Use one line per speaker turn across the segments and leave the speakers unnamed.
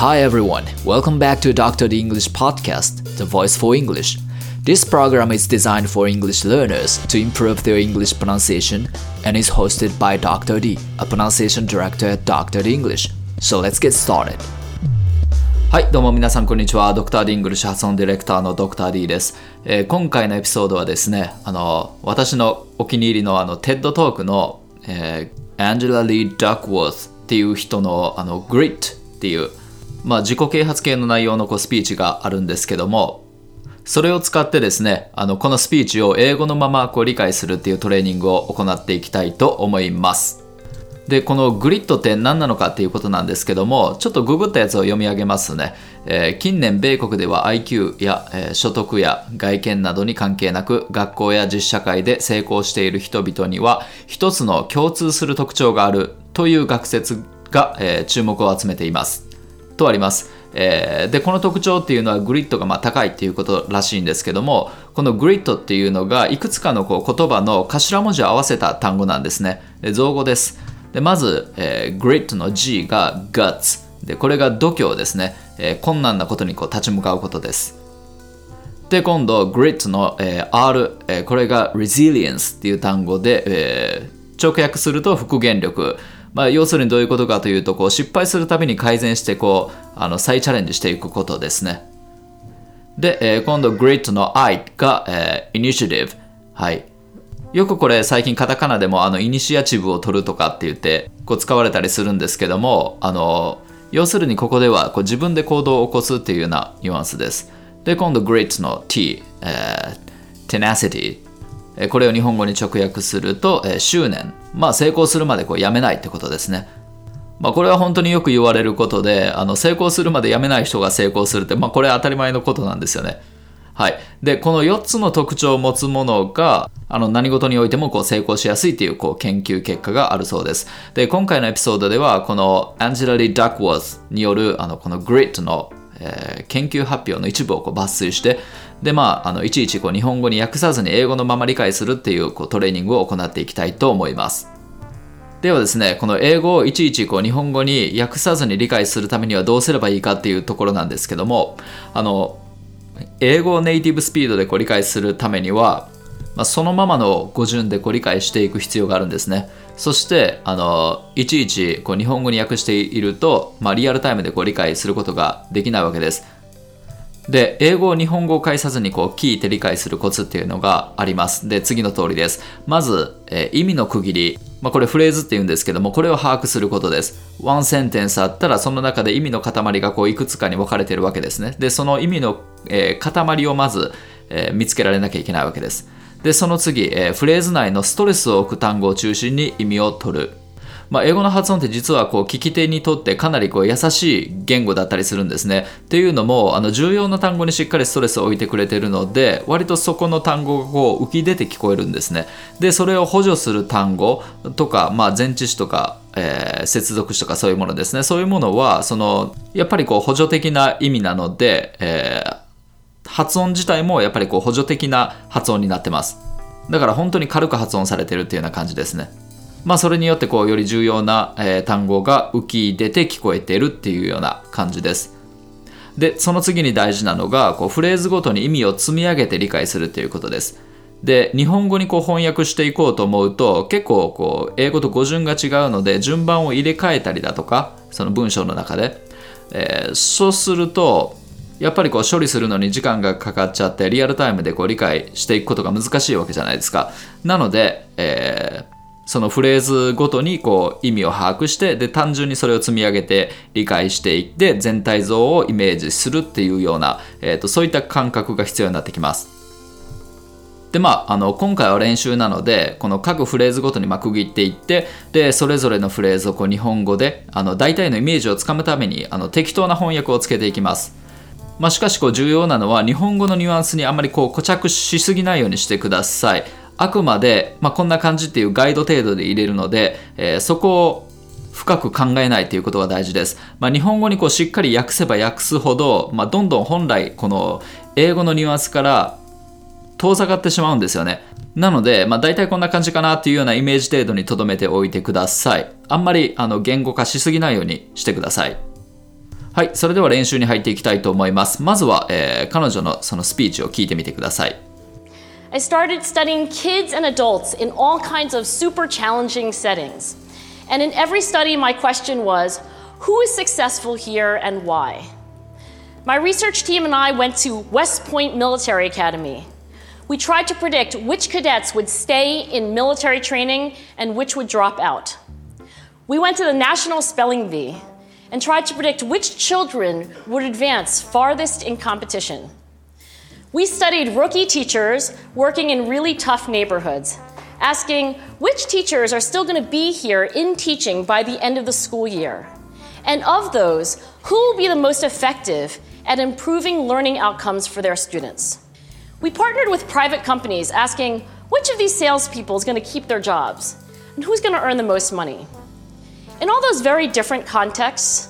Hi everyone, welcome back to Dr. D English Podcast, the voice for English. This program is designed for English learners to improve their English pronunciation and is hosted by Dr. D, a pronunciation director at Dr. D English. So let's get started. はい、どうも皆さんこんにちは。ドクター D イングリッシュ発音ディレクターのドクター D です、えー今回のエピソードはですね、あの、私のお気に入りのあの、TED トークの、えー、アンジェラ・リー・ダックウォーズっていう人のあの、Grit っていう、 まあ自己啓発系の内容のこうスピーチがあるんですけども、それを使ってですね、あの、このスピーチを英語のままこう理解するっていうトレーニングを行っていきたいと思います。でこのグリッドって何なのかっていうことなんですけどもちょっとググったやつを読み上げますね、えー近年米国では IQ や、えー所得や外見などに関係なく学校や実社会で成功している人々には一つの共通する特徴があるという学説が、えー注目を集めていますとあります。えーでこの特徴っていうのはグリッドがま高いっていうことらしいんですけどもこのグリッドっていうのがいくつかのこう言葉の頭文字を合わせた単語なんですね。で造語です。でまず、えー、grit の G が guts でこれが度胸ですね、えー困難なことにこう立ち向かうことです。で今度 grit の、えー R、えこれが resilience っていう単語で、え直訳すると復元力。まあ、要するにどういうことかというとこう失敗するたびに改善してこうあの再チャレンジしていくことですね。で、えー今度 grit の I が、えー initiative はい。よくこれ最近カタカナでもあのイニシアチブを取るとかって言ってこう使われたりするんですけどもあの要するにここではこう自分で行動を起こすっていうようなニュアンスです。で今度 grit の T、えー tenacity これを日本語に直訳すると、え執念まあ成功するまでこうやめないってことですねまあ、これは本当によく言われることであの成功するまでやめない人が成功するって、まあ、これは当たり前のことなんですよね。はい、でこの4つの特徴を持つものがあの何事においてもこう成功しやすいというこう研究結果があるそうです。で今回のエピソードではこのアンジェラ・リー・ダックワーズによるあのこの GRIT の、えー研究発表の一部をこう抜粋してで、まあ、あのいちいちこう日本語に訳さずに英語のまま理解するっていうこうトレーニングを行っていきたいと思います。ではですね、この英語をいちいちこう日本語に訳さずに理解するためにはどうすればいいかっていうところなんですけども、あの、英語をネイティブスピードでこう理解するためには、まあ、そのままの語順でこう理解していく必要があるんですね。そして、あの、いちいちこう日本語に訳していると、まあ、リアルタイムでこう理解することができないわけです。で、英語を日本語を介さずにこう聞いて理解するコツっていうのがあります。で、次の通りです。まず、えー意味の区切り。まあ、これフレーズって言うんですけども、これを把握することです。ワンセンテンスあったら、その中で意味の塊がこういくつかに分かれてるわけですね。で、その意味の、えー塊をまず、えー見つけられなきゃいけないわけです。で、その次、えフレーズ内のストレスを置く単語を中心に意味を取る。まあ、英語の発音って実はこう聞き手にとってかなりこう優しい言語だったりするんですね。っていうのもあの重要な単語にしっかりストレスを置いてくれてるので割とそこの単語がこう浮き出て聞こえるんですね。でそれを補助する単語とか、まあ、前置詞とか、えー接続詞とかそういうものですねそういうものはそのやっぱりこう補助的な意味なので、えー発音自体もやっぱりこう補助的な発音になってます。だから本当に軽く発音されてるっていうような感じですね。まあそれによってこうより重要な、えー単語が浮き出て聞こえているっていうような感じです。で、その次に大事なのがこうフレーズごとに意味を積み上げて理解するということです。で、日本語にこう翻訳していこうと思うと結構こう英語と語順が違うので順番を入れ替えたりだとかその文章の中で、えーそうするとやっぱりこう処理するのに時間がかかっちゃってリアルタイムでこう理解していくことが難しいわけじゃないですか。なので、えーそのフレーズごとにこう意味を把握してで単純にそれを積み上げて理解していって全体像をイメージするっていうような、えーとそういった感覚が必要になってきます。でまあ、あの今回は練習なのでこの各フレーズごとにま区切っていってでそれぞれのフレーズをこう日本語であの大体のイメージをつかむためにあの適当な翻訳をつけていきます。まあ、しかしこう重要なのは日本語のニュアンスにあまりこう固着しすぎないようにしてください。あくまで、まあ、こんな感じっていうガイド程度で入れるので、えーそこを深く考えないということが大事です。まあ、日本語にこうしっかり訳せば訳すほど、まあ、どんどん本来この英語のニュアンスから遠ざかってしまうんですよね。なので、まあ、大体こんな感じかなっていうようなイメージ程度に留めておいてください。あんまりあの言語化しすぎないようにしてください。はい、それでは練習に入っていきたいと思います。まずは、えー、彼女のそのスピーチを聞いてみてください。
I started studying kids and adults in all kinds of super challenging settings. And in every study, my question was who is successful here and why? My research team and I went to West Point Military Academy. We tried to predict which cadets would stay in military training and which would drop out. We went to the National Spelling Bee and tried to predict which children would advance farthest in competition. We studied rookie teachers working in really tough neighborhoods, asking which teachers are still going to be here in teaching by the end of the school year. And of those, who will be the most effective at improving learning outcomes for their students? We partnered with private companies asking which of these salespeople is going to keep their jobs and who's going to earn the most money. In all those very different contexts,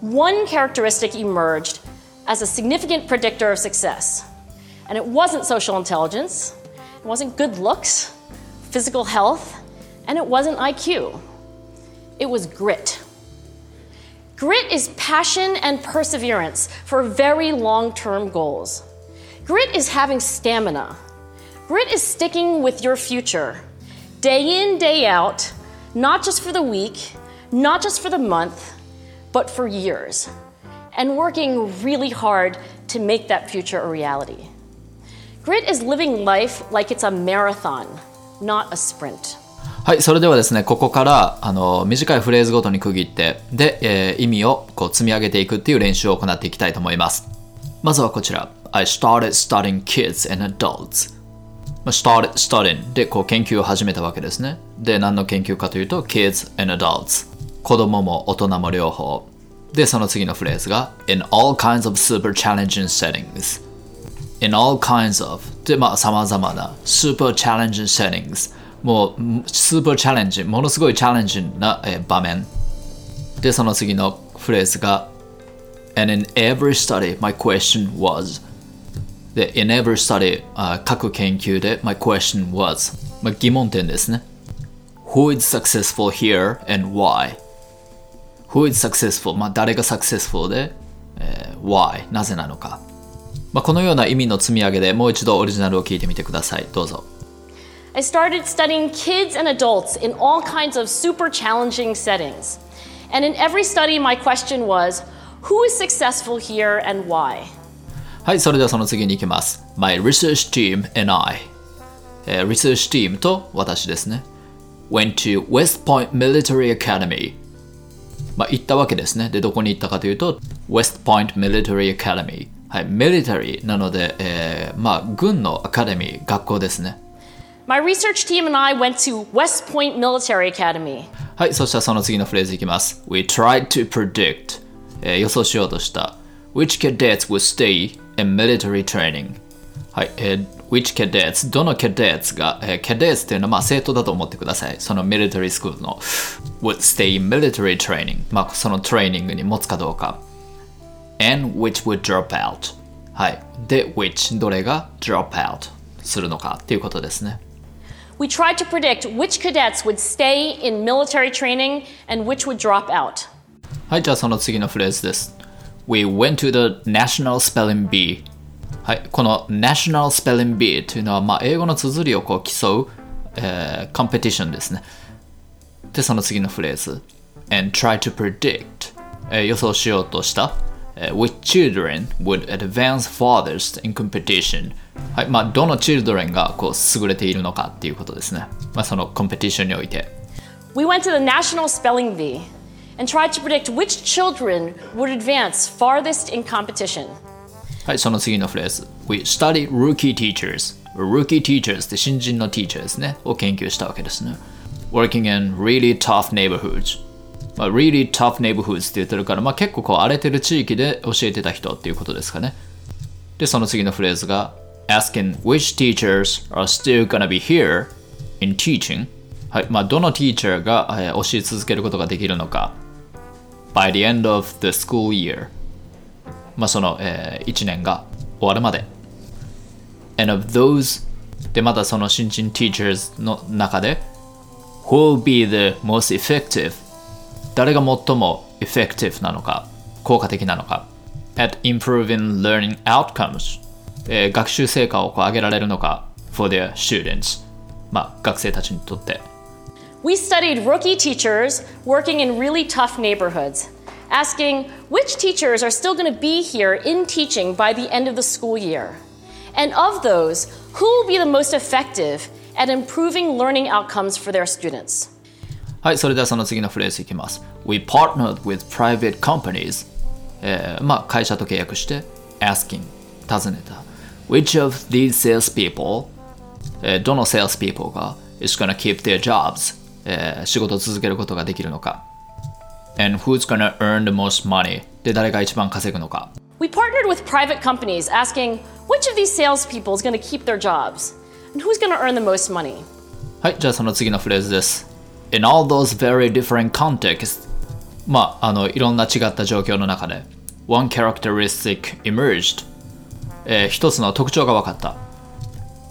one characteristic emerged as a significant predictor of success. And it wasn't social intelligence, it wasn't good looks, physical health, and it wasn't IQ. It was grit. Grit is passion and perseverance for very long term goals. Grit is having stamina. Grit is sticking with your future, day in, day out, not just for the week, not just for the month, but for years, and working really hard to make that future a reality. Grit is living life like it's a marathon, not a sprint.
はい、それではですね、ここからあの短いフレーズごとに区切って、で、えー、意味をこう積み上げていくっていう練習を行っていきたいと思います。まずはこちら。I started studying kids and adults. started studying でこう研究を始めたわけですね。で、何の研究かというと kids and adults。子供も大人も両方。で、その次のフレーズが in all kinds of super challenging settings。in all kinds of で、まあ、様々な super challenging settings。もう、スーパーチャレンジ、ものすごいチャレンジな、えー、場面。で、その次のフレーズが and in every study my question was で、in every study、uh, 各研究で my question was、まあ、疑問点ですね。Who is successful here and why? Who is successful? まあ、誰が successful で、えー、why? なぜなのか。まあ、このような意味の積み上げでもう一度オリジナルを聞いてみてください。どうぞ。
I started studying kids and adults in all kinds of super challenging settings. And in every study, my question was who is successful here and why?
はい、それではその次に行きます。My research team and I、えー、リサーチチームと私ですね。went to West Point Military Academy まあ行ったわけですね。で、どこに行ったかというと West Point Military Academy はい、military なので、えー、まあ軍のアカデミー、学校ですね。
My research team and I went to West Point Military Academy.
はい、そしたらその次のフレーズいきます。We tried to predict、えー、予想しようとした which cadets would stay in military training はい、えー、which cadets どの cadets が、えー、cadets っていうのはまあ生徒だと思ってくださいその military school の would stay in military training まあそのトレーニングに持つかどうか and which would drop out はいで which どれが drop out するのかっていうことですね
We tried to predict which cadets would stay in military training and which would drop out
はいじゃあその次のフレーズです We went to the National Spelling Bee はい、この National Spelling Bee というのは、まあ、英語の綴りをこう競う、えー、コンペティションですね。で、その次のフレーズ。And try to predict、えー、予想しようとした、which children would advance farthest in competition はい、まあ、どの children がこう優れているのかっていうことですね。まあ、そのコンペティションにおいて。
We went to the National Spelling Bee. and tried to predict which children would advance farthest in competition.
はい、その次のフレーズ。We study rookie teachers. Rookie teachers って新人の teacher ですね。を研究したわけですね。Working in really tough neighborhoods. まあ、really tough neighborhoods って言ってるから、まあ、結構こう荒れてる地域で教えてた人っていうことですかね。で、その次のフレーズが Asking which teachers are still gonna be here in teaching はい、まあ、どのティーチャーが、えー、教え続けることができるのか by the end of the school year まあその、えー、1年が終わるまで and of those でまたその新人 teachers の中で who will be the most effective 誰が最も effective なのか効果的なのか at improving learning outcomes、えー学習成果をこう上げられるのか for their students まあ学生たちにとって
We studied rookie teachers working in really tough neighborhoods, asking which teachers are still going to be here in teaching by the end of the school year. And of those, who will be the most effective at improving learning outcomes for their students?
はい、それではその次のフレーズいきます。We partnered with private companies、えーまあ、会社と契約して、asking、尋ねた。Which of these salespeople、えーどの salespeople が is gonna keep their jobs、えー仕事を続けることができるのか。 And who's gonna earn the most money で誰が一番稼ぐのか。
We partnered with private companies, asking which of these salespeople is going to keep their jobs and who's going to earn the most money.
はい、じゃあその次のフレーズです。In all those very different contexts まあ、あの、いろんな違った状況の中で One characteristic emerged、えー一つの特徴が分かった。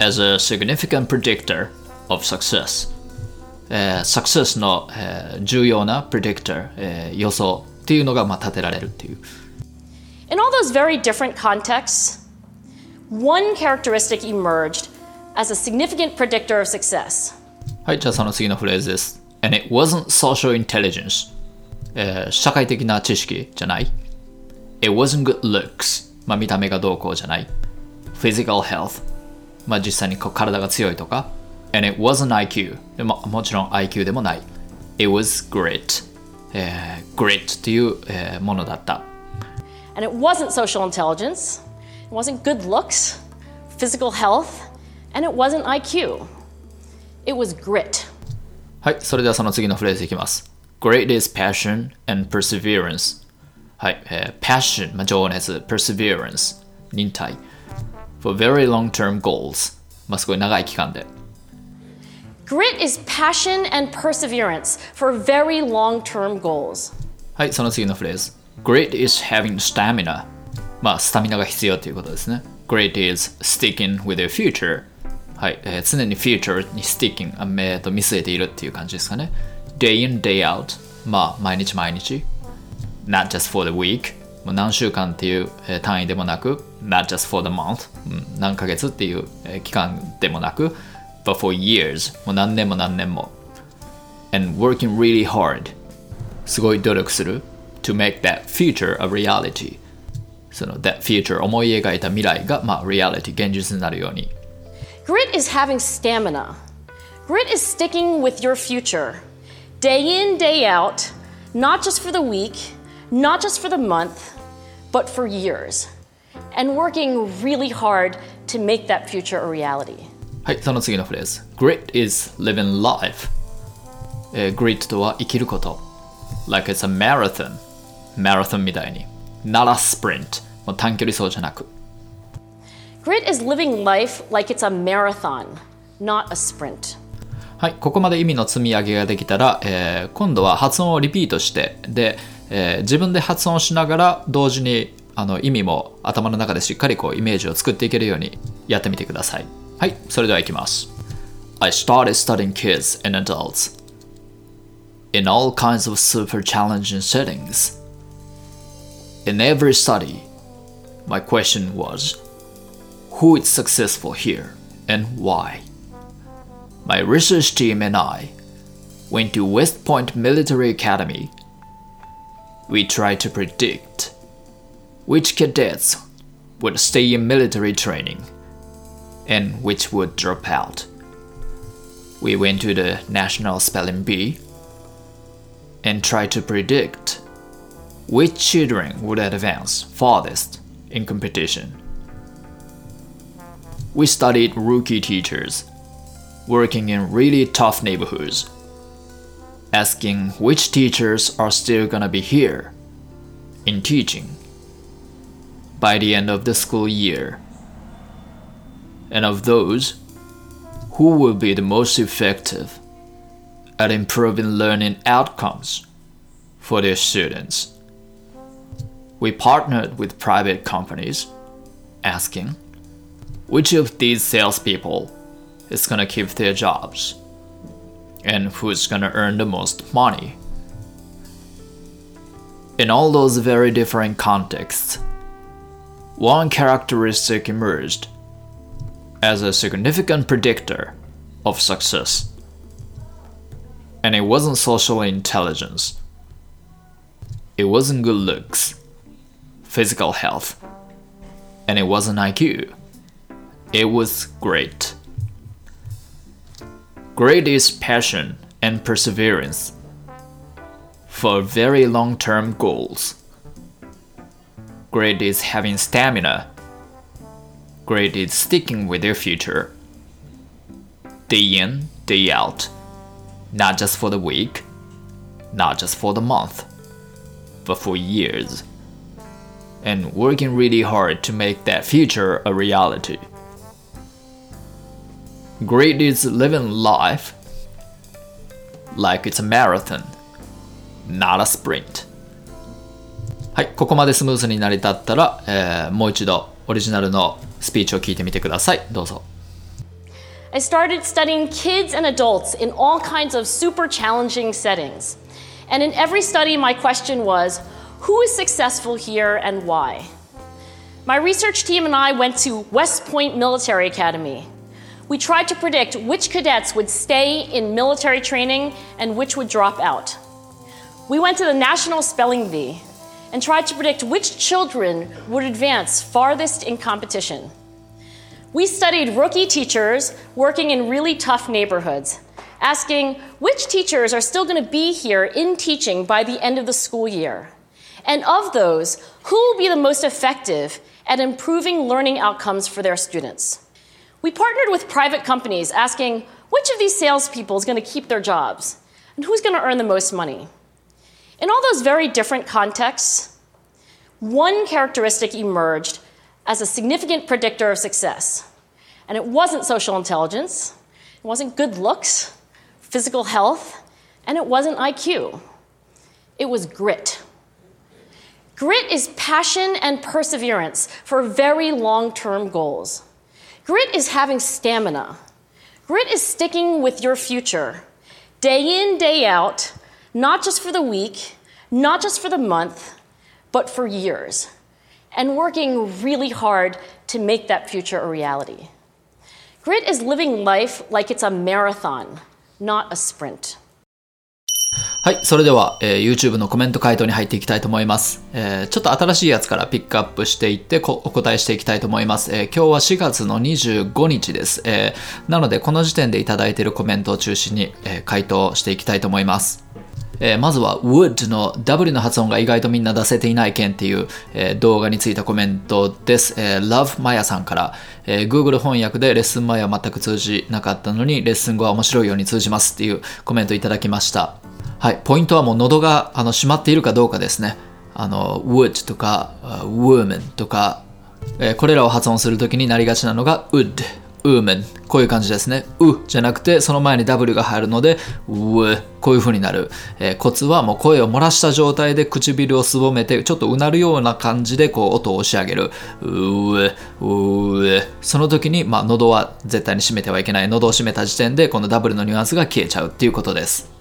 As a significant predictor of success、 えー success の、えー重要な predictor、えー予想っていうのが、まあ、立てられるっていう。
In all those very different contexts, one characteristic emerged as a significant predictor of success.
はい、じゃあその次のフレーズです。And it wasn't social intelligence、えー社会的な知識じゃない。It wasn't good looks、まあ、見た目がどうこうじゃない。Physical health、まあ、実際にこう体が強いとか。 And it wasn't IQ、でももちろん IQ でもない。It was grit、えー、grit っていう、えーものだった。
And it wasn't social intelligence, it wasn't good looks, physical health, and it wasn't IQ. It was grit.
はい、それではその次のフレーズいきます。Great is passion and perseverance. はい、えー passion、まあ、情熱、perseverance、忍耐。for very long-term goals。まあ、すごい長い期間で。
Grit is passion and perseverance for very long term goals.
はい、その次のフレーズ。Great is having stamina。まあ、スタミナが必要ということですね。Great is sticking with your future。はい、えー常に future に sticking、あえーと見据えているっていう感じですかね。Day in, day out。まあ、毎日毎日。Not just for the week。もう何週間っていうえー単位でもなく、Not just for the month。うん何ヶ月っていうえー期間でもなく、 But for years。もう何年も何年も。And working really hard。すごい努力する to make that future a reality その that future 思い描いた未来がまあ reality 現実になるように
Grit is having stamina. Grit is sticking with your future, day in, day out, not just for the week, not just for the month, but for years, and working really hard to make that future a reality.
はいその次のフレーズ。Grit is living life、えー Grit とは生きること。Like it's a marathon. マラソンみたいに。Not a sprint. もう短距離走じゃなく。
Grit is living life like it's a marathon, not a sprint.
はい、ここまで意味の積み上げができたら、えー今度は発音をリピートしてで、えー自分で発音しながら同時にあの意味も頭の中でしっかりこうイメージを作っていけるようにやってみてくださいはいそれではいきます I started studying kids and adults in all kinds of super challenging settings in every study my question was who is successful here and why my research team and I went to West Point Military Academy. We tried to predict which cadets would stay in military training and which would drop out. We went to the National Spelling Bee and tried to predict which children would advance farthest in competition. We studied rookie teachers working in really tough neighborhoods, asking which teachers are still gonna be here in teaching by the end of the school year, and of those, who will be the most effective at improving learning outcomes for their students. We partnered with private companies, asking which of these salespeople is gonna keep their jobs and who's gonna earn the most money. In all those very different contexts, one characteristic emerged as a significant predictor of success. And it wasn't social intelligence. It wasn't good looks, physical health, and it wasn't IQ. It was great. Great is passion and perseverance for very long term goals. Great is having stamina. Great is sticking with your future. Day in, day out. Not just for the week, not just for the month, but for years. And working really hard to make that future a reality. Great is living life like it's a marathon, not a sprint. はい、ここまでスムーズに成り立ったら、えーもう一度オリジナルの スピーチを聞いてみてください。どうぞ。
I started studying kids and adults in all kinds of super challenging settings. And in every study, my question was who is successful here and why? My research team and I went to West Point Military Academy. We tried to predict which cadets would stay in military training and which would drop out. We went to the National Spelling Bee and tried to predict which children would advance farthest in competition. We studied rookie teachers working in really tough neighborhoods, asking which teachers are still going to be here in teaching by the end of the school year. And of those, who will be the most effective at improving learning outcomes for their students? We partnered with private companies, asking which of these salespeople is going to keep their jobs and who's going to earn the most money. In all those very different contexts, one characteristic emerged as a significant predictor of success. And it wasn't social intelligence, it wasn't good looks, physical health, and it wasn't IQ. It was grit. Grit is passion and perseverance for very long term goals. Grit is having stamina. Grit is sticking with your future, day in, day out, not just for the week, not just for the month, but for years, and working really hard to make that future a reality. Grit is living life like it's a marathon, not a sprint.
はい、それでは、えー YouTube のコメント回答に入っていきたいと思います。えーちょっと新しいやつからピックアップしていってこお答えしていきたいと思います。えー今日は4月の25日です。えーなので、この時点でいただいているコメントを中心に、えー回答していきたいと思います。えーまずは would の W の発音が意外とみんな出せていない件っていう、えー動画についたコメントです。えー Love Maya さんから、えー Google 翻訳でレッスン前は全く通じなかったのにレッスン後は面白いように通じますっていうコメントいただきました。はい、ポイントはもう喉があの閉まっているかどうかですね。あの would とか woman とか、えーこれらを発音するときになりがちなのが would woman こういう感じですね。うじゃなくてその前に W が入るので w こういう風になる、えーコツはもう声を漏らした状態で唇をすぼめてちょっとうなるような感じでこう音を押し上げる。ううその時に、まあ、喉は絶対に閉めてはいけない。喉を閉めた時点でこの W のニュアンスが消えちゃうっていうことです。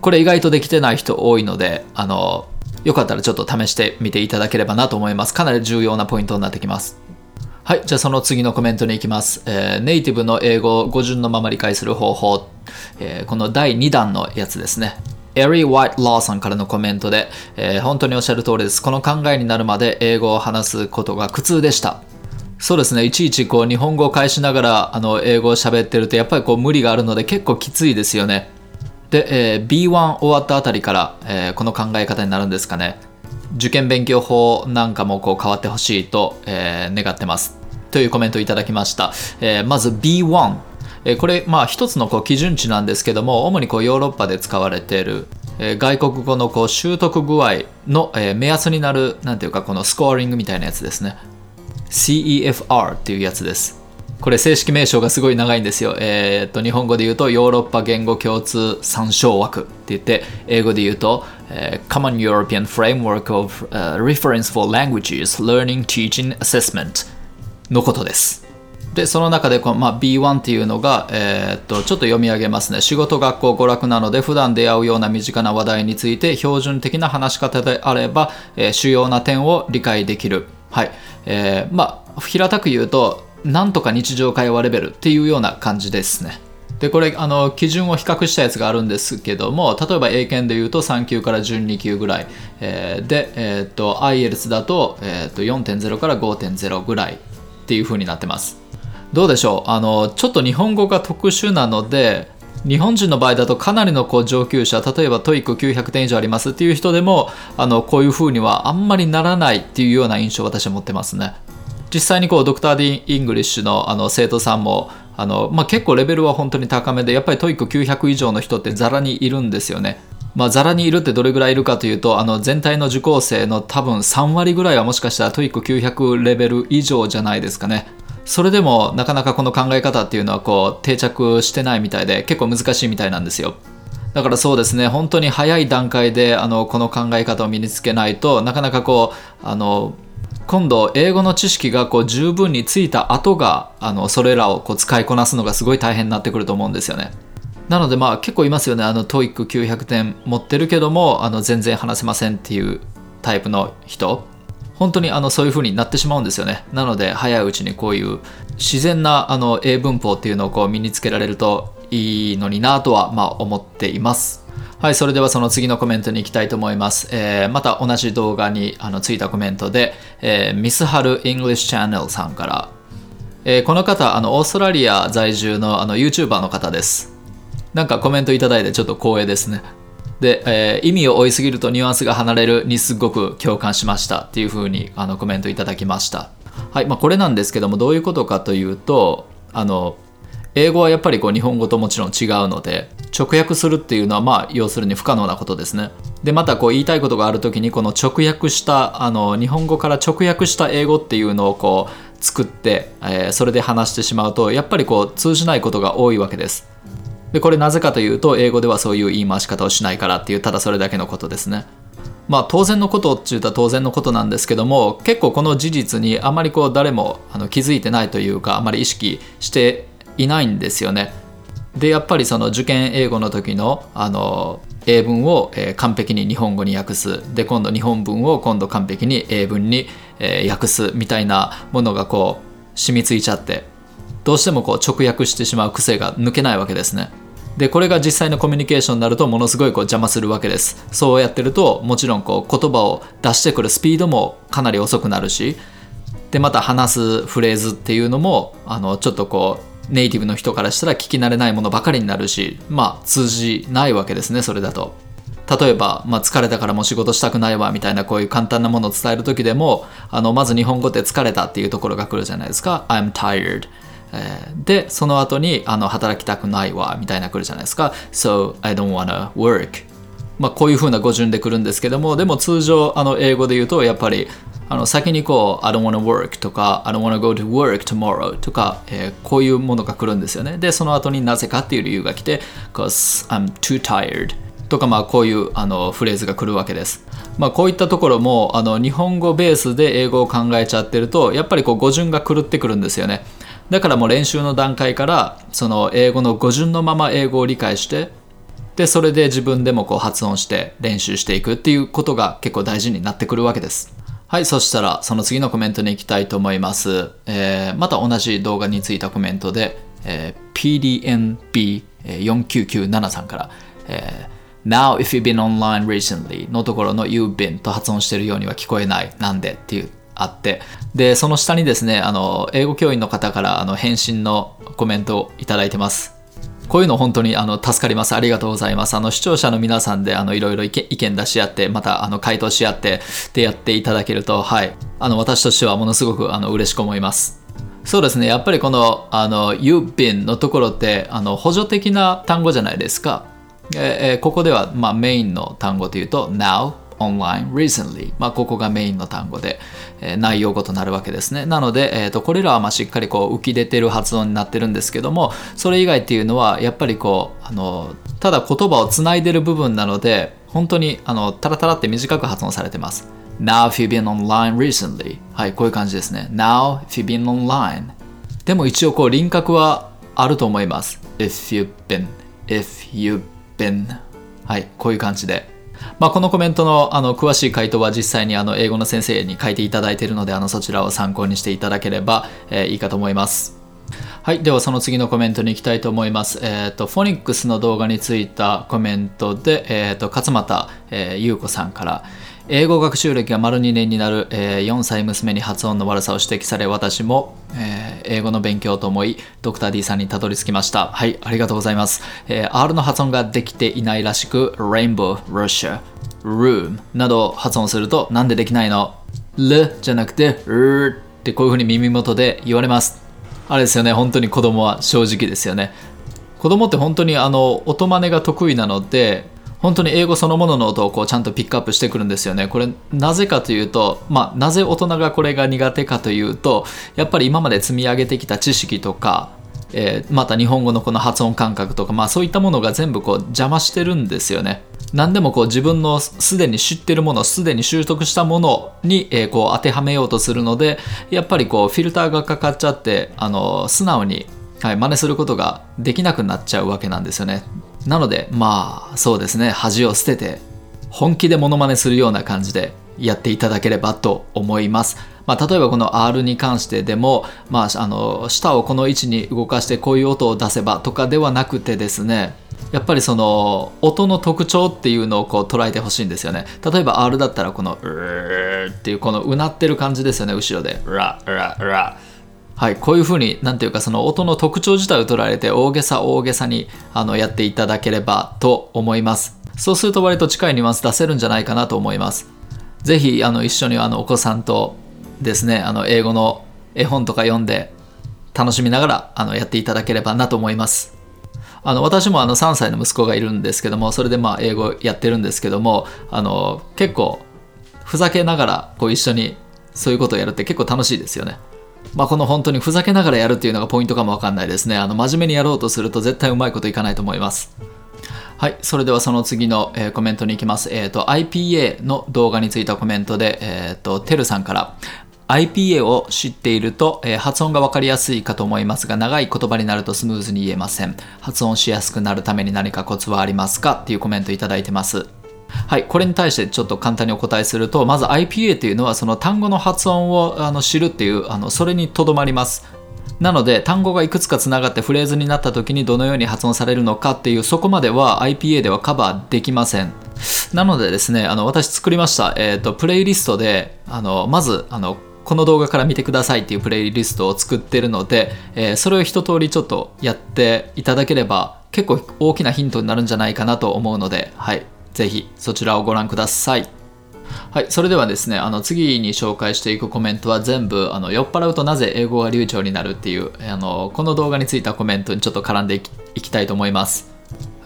これ意外とできてない人多いのであのよかったらちょっと試してみていただければなと思います。かなり重要なポイントになってきます。はい、じゃあその次のコメントに行きます。えーネイティブの英語を語順のまま理解する方法、えーこの第2弾のやつですね。エリー・ワイト・ラーさんからのコメントで、えー本当におっしゃる通りです。この考えになるまで英語を話すことが苦痛でした。そうですね、いちいちこう日本語を返しながらあの英語を喋ってるとやっぱりこう無理があるので結構きついですよね。で、えー B1 終わったあたりから、えーこの考え方になるんですかね。受験勉強法なんかもこう変わってほしいと、えー願ってます。というコメントをいただきました。えーまず B1。えこれ、まあ一つのこう基準値なんですけども、主にこうヨーロッパで使われている、え外国語のこう習得具合の、え目安になる、なんていうかこのスコアリングみたいなやつですね。CEFR っていうやつです。これ正式名称がすごい長いんですよ。えーっと日本語で言うとヨーロッパ言語共通参照枠って言って英語で言うと、えー Common European Framework of、uh, Reference for Languages Learning Teaching Assessment のことです。でその中でこの、まあ、B1 っていうのが、えー、っとちょっと読み上げますね。仕事学校娯楽なので普段出会うような身近な話題について標準的な話し方であれば、えー、主要な点を理解できる。はい。えー、まあ平たく言うとなんとか日常会話レベルっていうような感じですね。でこれあの基準を比較したやつがあるんですけども例えば英検で言うと3級から12級ぐらい、えー、で、えー、っと IELTS だと,、えー、っと4.0から5.0ぐらい。っていう風になってます。どうでしょう？あのちょっと日本語が特殊なので日本人の場合だとかなりのこう上級者例えば TOEIC900 点以上ありますっていう人でもあのこういう風にはあんまりならないっていうような印象を私は持ってますね。実際にこうドクター・ディ・イングリッシュのあの生徒さんもあの、まあ、結構レベルは本当に高めでやっぱり TOEIC900 以上の人ってザラにいるんですよね。まあ、ザラにいるってどれぐらいいるかというとあの全体の受講生の多分3割ぐらいはもしかしたら TOEIC900 レベル以上じゃないですかね。それでもなかなかこの考え方っていうのはこう定着してないみたいで結構難しいみたいなんですよ。だからそうですね本当に早い段階であのこの考え方を身につけないとなかなかこうあの今度英語の知識がこう十分についた後があのそれらをこう使いこなすのがすごい大変になってくると思うんですよね。なのでまあ結構いますよね。あの TOEIC900 点持ってるけどもあの全然話せませんっていうタイプの人。本当にあのそういう風になってしまうんですよね。なので早いうちにこういう自然なあの英文法っていうのをこう身につけられるといいのになとはまあ思っています。はい、それではその次のコメントに行きたいと思います。えー、また同じ動画にあのついたコメントで、えー、ミスハル・イングリッシュ・チャンネルさんから、えー、この方、あのオーストラリア在住のあの YouTuber の方です。なんかコメントいただいてちょっと光栄ですね。で、えー、意味を追いすぎるとニュアンスが離れるにすごく共感しましたっていう風にあのコメントいただきました。はい、まあ、これなんですけどもどういうことかというとあの英語はやっぱりこう日本語ともちろん違うので直訳するっていうのはまあ要するに不可能なことですね。でまたこう言いたいことがある時にこの直訳したあの日本語から直訳した英語っていうのをこう作って、えー、それで話してしまうとやっぱりこう通じないことが多いわけです。でこれなぜかというと英語ではそういう言い回し方をしないからっていうただそれだけのことですね。まあ当然のことって言ったら当然のことなんですけども結構この事実にあまりこう誰もあの気づいてないというかあまり意識していないんですよね。でやっぱりその受験英語の時のあの英文を、え、完璧に日本語に訳すで今度日本文を今度完璧に英文に、え、訳すみたいなものがこう染みついちゃってどうしてもこう直訳してしまう癖が抜けないわけですね。でこれが実際のコミュニケーションになるとものすごいこう邪魔するわけです。そうやってるともちろんこう言葉を出してくるスピードもかなり遅くなるし。でまた話すフレーズっていうのもあのちょっとこうネイティブの人からしたら聞き慣れないものばかりになるし。まあ通じないわけですねそれだと。例えば、まあ、疲れたからもう仕事したくないわみたいなこういう簡単なものを伝える時でもあのまず日本語って疲れたっていうところが来るじゃないですか。I'm tired. えー、でその後にあの働きたくないわみたいな来るじゃないですか So I don't wanna work まあこういう風な語順で来るんですけどもでも通常あの英語で言うとやっぱりあの先にこう I don't wanna work とか I don't wanna go to work tomorrow とか、えー、こういうものが来るんですよねでその後になぜかっていう理由が来て Cause I'm too tired とかまあこういうあのフレーズが来るわけです。まあこういったところもあの日本語ベースで英語を考えちゃってるとやっぱりこう語順が狂ってくるんですよね。だからもう練習の段階からその英語の語順のまま英語を理解してでそれで自分でもこう発音して練習していくっていうことが結構大事になってくるわけです。はいそしたらその次のコメントに行きたいと思います、えー、また同じ動画についたコメントで、えー、PDNB4997 さんから、えー Now if you've been online recently のところの you've been と発音してるようには聞こえない。なんで？っていうあってでその下にですねあの英語教員の方からあの返信のコメントをいただいてますこういうの本当にあの助かります。ありがとうございます。あの視聴者の皆さんであのいろいろ意見出し合って、またあの回答し合ってでやっていただけると、はい、あの私としてはものすごくあの嬉しく思います。そうですね、やっぱりこのあの You've been のところってあの補助的な単語じゃないですか。えー、ここでは、まあ、メインの単語というと Now online recently、まあ、ここがメインの単語で、えー、内容語となるわけですね。なので、えーと、これらはまあしっかりこう浮き出てる発音になってるんですけどもそれ以外っていうのはやっぱりこうあのただ言葉をつないでる部分なので本当にあのタラタラって短く発音されてます。Now if you've been online recently. はいこういう感じですね。Now if you've been online. でも一応こう輪郭はあると思います。If you've been if you've been. はいこういう感じで。まあ、このコメントのあの詳しい回答は実際にあの英語の先生に書いていただいているのであのそちらを参考にしていただければ、えー、いいかと思います。はい。では、その次のコメントに行きたいと思います。えっ、ー、と、フォニックスの動画についたコメントで、えっ、ー、と、勝俣、えー、優子さんから、英語学習歴が丸2年になる、えー、4歳娘に発音の悪さを指摘され私も、えー、英語の勉強と思いドクター D さんにたどり着きました。はいありがとうございます、えー、R の発音ができていないらしく Rainbow Russia Room など発音するとなんでできないの？L じゃなくて R ってこういう風に耳元で言われます。あれですよね本当に子供は正直ですよね。子供って本当にあの音真似が得意なので本当に英語そのものの音をこうちゃんとピックアップしてくるんですよね。これなぜかというと、まあ、なぜ大人がこれが苦手かというとやっぱり今まで積み上げてきた知識とか、えー、また日本語のこの発音感覚とか、まあ、そういったものが全部こう邪魔してるんですよね。何でもこう自分のすでに知ってるものすでに習得したものに、えー、こう当てはめようとするのでやっぱりこうフィルターがかかっちゃってあの素直に、はい、真似することができなくなっちゃうわけなんですよね。なのでまあそうですね。恥を捨てて本気でモノマネするような感じでやっていただければと思います。まあ、例えばこの R に関してでも、まあ、あの舌をこの位置に動かしてこういう音を出せばとかではなくてですねやっぱりその音の特徴っていうのをこう捉えてほしいんですよね。例えば R だったらこの「うー」っていうこのうなってる感じですよね後ろで「ラララ」はい、こういうふうになんていうかその音の特徴自体を捉えて大げさ大げさにあのやっていただければと思います。そうすると割と近いニュアンス出せるんじゃないかなと思います。ぜひあの一緒にあのお子さんとですねあの英語の絵本とか読んで楽しみながらあのやっていただければなと思います。あの私もあの3歳の息子がいるんですけどもそれでまあ英語やってるんですけどもあの結構ふざけながらこう一緒にそういうことをやるって結構楽しいですよね。まあ、この本当にふざけながらやるっていうのがポイントかもわかんないですね。あの、真面目にやろうとすると絶対うまいこといかないと思います。はい。それではその次の、えー、コメントに行きます。えっ、ー、と、IPA の動画についたコメントで、えっ、ー、と、てるさんから、IPA を知っていると、えー、発音が分かりやすいかと思いますが、長い言葉になるとスムーズに言えません。発音しやすくなるために何かコツはありますか？っていうコメントいただいてます。はい、これに対してちょっと簡単にお答えすると、まず IPA というのはその単語の発音をあの知るっていう、あのそれにとどまります。なので単語がいくつかつながってフレーズになった時にどのように発音されるのかっていうそこまでは IPA ではカバーできません。なのでですね、あの私作りました、えーと、プレイリストであのまずあのこの動画から見てくださいっていうプレイリストを作ってるので、えー、それを一通りちょっとやっていただければ結構大きなヒントになるんじゃないかなと思うので、はい、ぜひそちらをご覧ください。はい、それではですね、あの次に紹介していくコメントは全部あの酔っ払うとなぜ英語が流暢になるっていうあのこの動画についたコメントにちょっと絡んでいきたいと思います。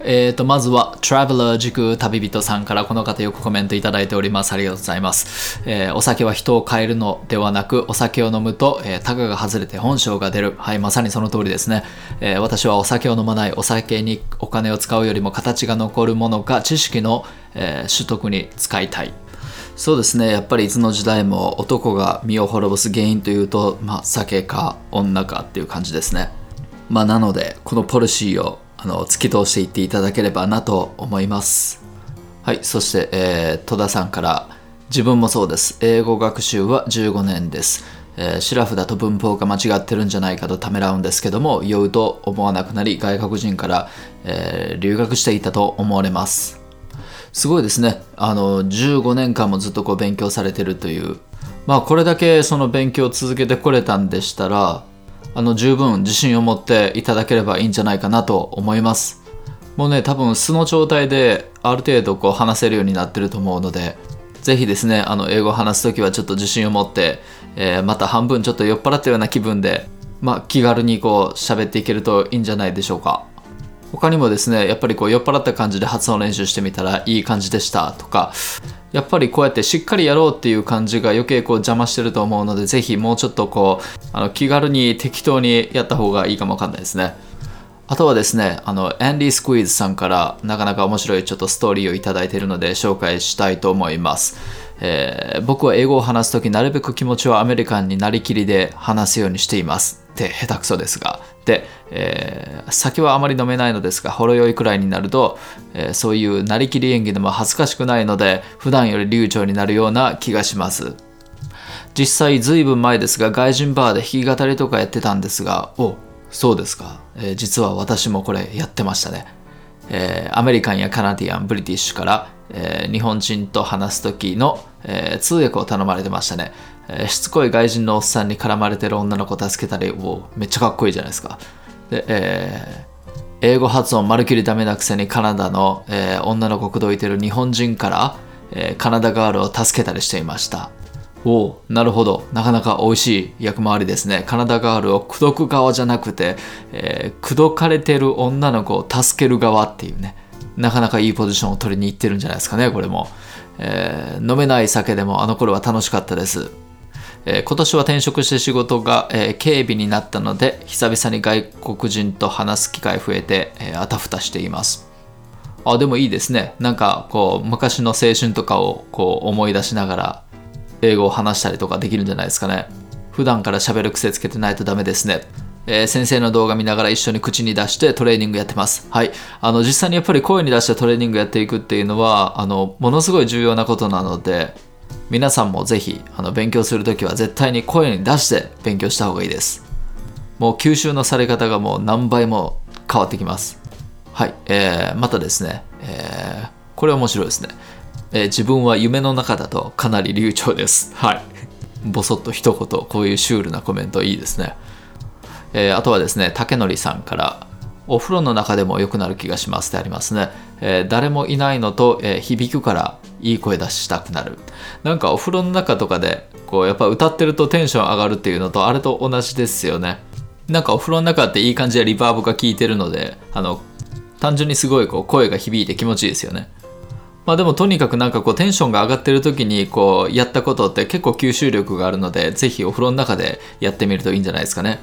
えーと、まずは Traveler 軸旅人さんからこの方よくコメントいただいております。ありがとうございます。えー、お酒は人を変えるのではなく、お酒を飲むと、えー、タガが外れて本性が出る。はい、まさにその通りですね、えー、私はお酒を飲まない、お酒にお金を使うよりも形が残るものか知識の、え取得に使いたい。そうですねやっぱりいつの時代も男が身を滅ぼす原因というと、まあ、酒か女かっていう感じですね。まあ、なのでこのポリシーをあの突き通していっていただければなと思います。はいそして、えー、戸田さんから自分もそうです。英語学習は15年です。えー、シラフだと文法が間違ってるんじゃないかとためらうんですけども酔うと思わなくなり外国人から、えー、留学していたと思われます。すごいですね。あの15年間もずっとこう勉強されてるという。まあこれだけその勉強を続けてこれたんでしたらあの十分自信を持っていただければいいんじゃないかなと思います。もうね多分素の状態である程度こう話せるようになってると思うのでぜひですねあの英語を話す時はちょっと自信を持って、えー、また半分ちょっと酔っ払ったような気分で、まあ、気軽にこう喋っていけるといいんじゃないでしょうか。他にもですねやっぱりこう酔っ払った感じで発音練習してみたらいい感じでしたとかやっぱりこうやってしっかりやろうっていう感じが余計こう邪魔してると思うのでぜひもうちょっとこうあの気軽に適当にやった方がいいかもわかんないですねあとはですねあのアンディ・スクイーズさんからなかなか面白いちょっとストーリーをいいているので紹介したいと思いますえー僕は英語を話すときなるべく気持ちをアメリカンになりきりで話すようにしています。って下手くそですが。で、えー酒はあまり飲めないのですが、ほろ酔いくらいになると、えーそういうなりきり演技でも恥ずかしくないので、普段より流暢になるような気がします。実際ずいぶん前ですが外人バーで弾き語りとかやってたんですがおそうですか、えー実は私もこれやってましたね、えーアメリカンやカナディアンブリティッシュから、えー日本人と話す時の、え通訳を頼まれてましたね、しつこい外人のおっさんに絡まれてる女の子を助けたりめっちゃかっこいいじゃないですか。で、えー英語発音まるきりダメなくせにカナダの、えー女の子口説いてる日本人から、えカナダガールを助けたりしていました。おおなるほど。なかなか美味しい役回りですね。カナダガールを口説く側じゃなくて、えー口説かれてる女の子を助ける側っていうね。なかなかいいポジションを取りに行ってるんじゃないですかねこれも、えー飲めない酒でもあの頃は楽しかったです。えー今年は転職して仕事が、えー警備になったので久々に外国人と話す機会増えて、えーあたふたしていますあでもいいですねなんかこう昔の青春とかをこう思い出しながら英語を話したりとかできるんじゃないですかね普段から喋る癖つけてないとダメですねえー先生の動画見ながら一緒に口に出してトレーニングやってます。はい。あの、実際にやっぱり声に出してトレーニングやっていくっていうのは、あの、ものすごい重要なことなので、皆さんもぜひ、あの、勉強するときは絶対に声に出して勉強した方がいいです。もう吸収のされ方がもう何倍も変わってきます。はい。えーまたですね、えーこれ面白いですね。えー自分は夢の中だとかなり流暢です。はい。ぼそっと一言、こういうシュールなコメントいいですね。えーあとはですね、竹則さんから、お風呂の中でも良くなる気がしますってありますね。えー誰もいないのと、えー響くからいい声出したくなる。なんかお風呂の中とかで、こうやっぱ歌ってるとテンション上がるっていうのとあれと同じですよね。なんかお風呂の中っていい感じでリバーブが効いてるので、あの、単純にすごいこう声が響いて気持ちいいですよね。まあでもとにかくなんかこうテンションが上がってる時にこうやったことって結構吸収力があるのでぜひお風呂の中でやってみるといいんじゃないですかね。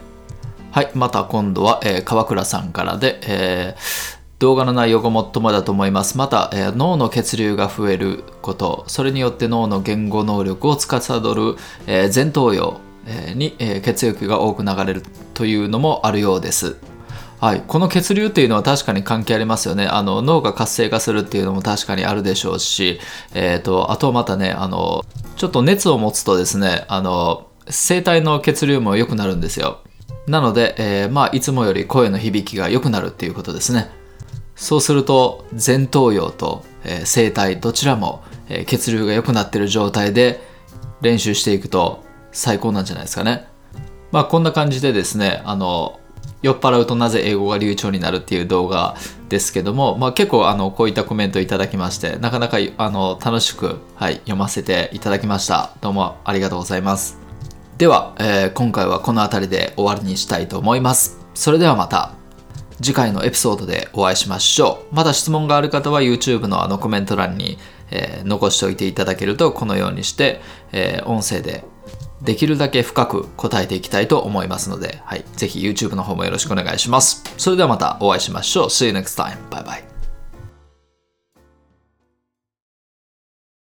はい、また今度は、えー川倉さんからで、えー動画の内容が最もだと思います。また、えー脳の血流が増えること、それによって脳の言語能力を司る、えー前頭葉えーに、え血液が多く流れるというのもあるようです。はい、この血流っていうのは確かに関係ありますよね。あの脳が活性化するっていうのも確かにあるでしょうし、えー、とあとまたねあのちょっと熱を持つとですねあの声帯の血流も良くなるんですよ。なので、えーまあいつもより声の響きが良くなるっていうことですね。そうすると前頭葉と、えー声帯どちらも、え血流が良くなってる状態で練習していくと最高なんじゃないですかね。まあこんな感じでですねあの酔っ払うとなぜ英語が流暢になるっていう動画ですけども、まあ、結構あのこういったコメントいただきましてなかなかあの楽しく、はい、読ませていただきました。どうもありがとうございます。では、えー今回はこの辺りで終わりにしたいと思います。それではまた。次回のエピソードでお会いしましょうまだ質問がある方は YouTube のあのコメント欄に、えー残しておいていただけるとこのようにして、えー音声でできるだけ深く答えていきたいと思いますので、はい、ぜひ YouTube の方もよろしくお願いします。それではまたお会いしましょう。See you next time. Bye bye.